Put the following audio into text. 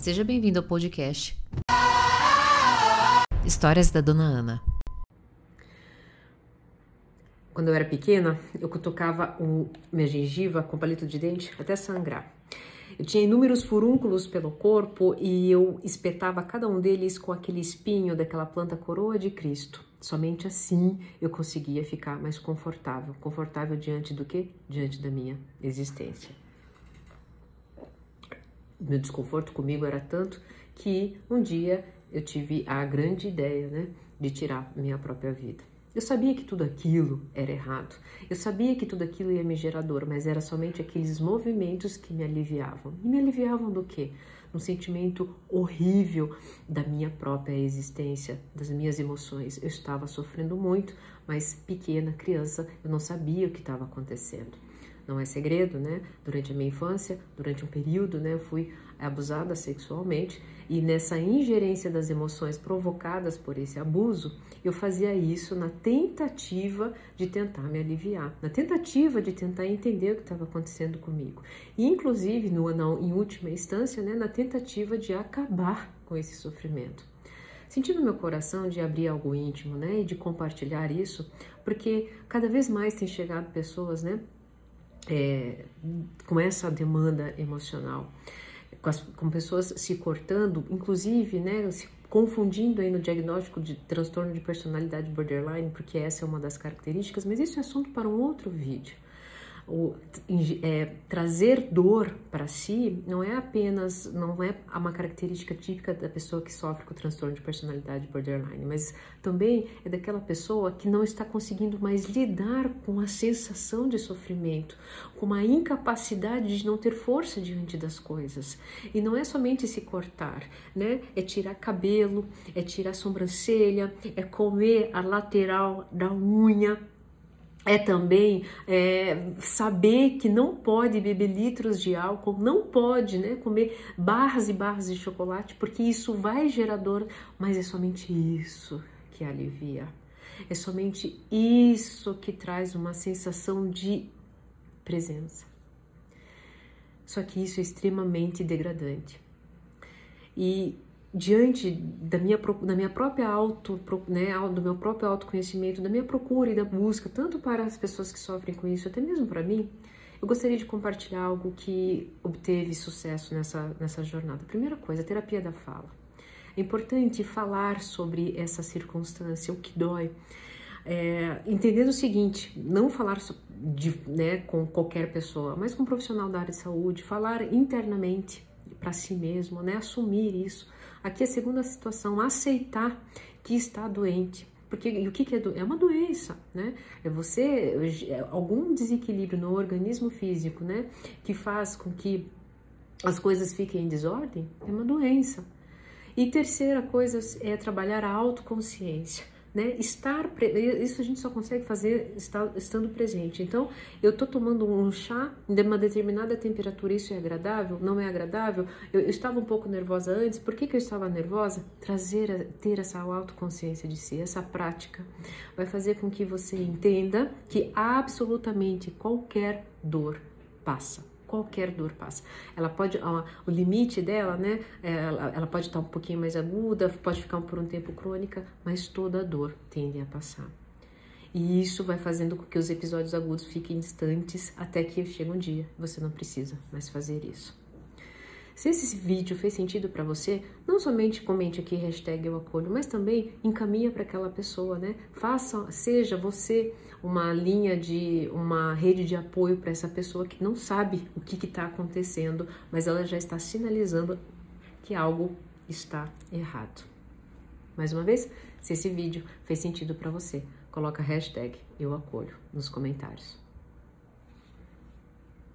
Seja bem-vindo ao podcast Histórias da Dona Ana. Quando eu era pequena, eu cutucava o minha gengiva com palito de dente até sangrar. Eu tinha inúmeros furúnculos pelo corpo e eu espetava cada um deles com aquele espinho daquela planta coroa de Cristo. Somente assim eu conseguia ficar mais confortável. Confortável diante do que? Diante da minha existência. Meu desconforto comigo era tanto que um dia eu tive a grande ideia, né, de tirar minha própria vida. Eu sabia que tudo aquilo era errado. Eu sabia que tudo aquilo ia me gerar dor, mas era somente aqueles movimentos que me aliviavam. E me aliviavam do quê? Um sentimento horrível da minha própria existência, das minhas emoções. Eu estava sofrendo muito, mas pequena, criança, eu não sabia o que estava acontecendo. Não é segredo, né? Durante a minha infância, durante um período, né, eu fui abusada sexualmente e nessa ingerência das emoções provocadas por esse abuso, eu fazia isso na tentativa de tentar me aliviar, na tentativa de tentar entender o que estava acontecendo comigo. E inclusive, no, não, em última instância, né, na tentativa de acabar com esse sofrimento. Senti no meu coração de abrir algo íntimo, né, e de compartilhar isso, porque cada vez mais tem chegado pessoas, né, é, com essa demanda emocional com, as, com pessoas se cortando, inclusive, né, se confundindo aí no diagnóstico de transtorno de personalidade borderline, porque essa é uma das características, mas isso é assunto para um outro vídeo o, é, trazer dor para si não é apenas, não é uma característica típica da pessoa que sofre com o transtorno de personalidade borderline, mas também é daquela pessoa que não está conseguindo mais lidar com a sensação de sofrimento, com a incapacidade de não ter força diante das coisas. E não é somente se cortar, né? É tirar cabelo, é tirar sobrancelha, é comer a lateral da unha, é também é, saber que não pode beber litros de álcool, não pode né, comer barras e barras de chocolate, porque isso vai gerar dor, mas é somente isso que alivia. É somente isso que traz uma sensação de presença. Só que isso é extremamente degradante. E diante da minha, da minha própria auto, né, do meu próprio autoconhecimento, da minha procura e da busca, tanto para as pessoas que sofrem com isso, até mesmo para mim, eu gostaria de compartilhar algo que obteve sucesso nessa, nessa jornada. Primeira coisa, terapia da fala. É importante falar sobre essa circunstância, o que dói. É, entendendo o seguinte, não falar de, né, com qualquer pessoa, mas com um profissional da área de saúde, falar internamente para si mesmo, né, assumir isso Aqui a segunda situação, aceitar que está doente. Porque o que, que é, do, é uma doença, né? É você, é algum desequilíbrio no organismo físico, né? Que faz com que as coisas fiquem em desordem, é uma doença. E terceira coisa é trabalhar a autoconsciência né? Estar isso a gente só consegue fazer estando presente. Então, eu tô tomando um chá de uma determinada temperatura, isso é agradável? Não é agradável? Eu, eu estava um pouco nervosa antes. Por que, que eu estava nervosa? Trazer, ter essa autoconsciência de si, essa prática, vai fazer com que você entenda que absolutamente qualquer dor passa qualquer dor passa. Ela pode, ó, o limite dela, né? Ela, ela pode estar um pouquinho mais aguda, pode ficar por um tempo crônica, mas toda dor tende a passar. E isso vai fazendo com que os episódios agudos fiquem distantes até que chega um dia. Você não precisa mais fazer isso. Se esse vídeo fez sentido para você, não somente comente aqui hashtag eu acolho, mas também encaminha para aquela pessoa, né? Faça, seja você uma linha de, uma rede de apoio para essa pessoa que não sabe o que está acontecendo, mas ela já está sinalizando que algo está errado. Mais uma vez, se esse vídeo fez sentido para você, coloca hashtag eu acolho nos comentários.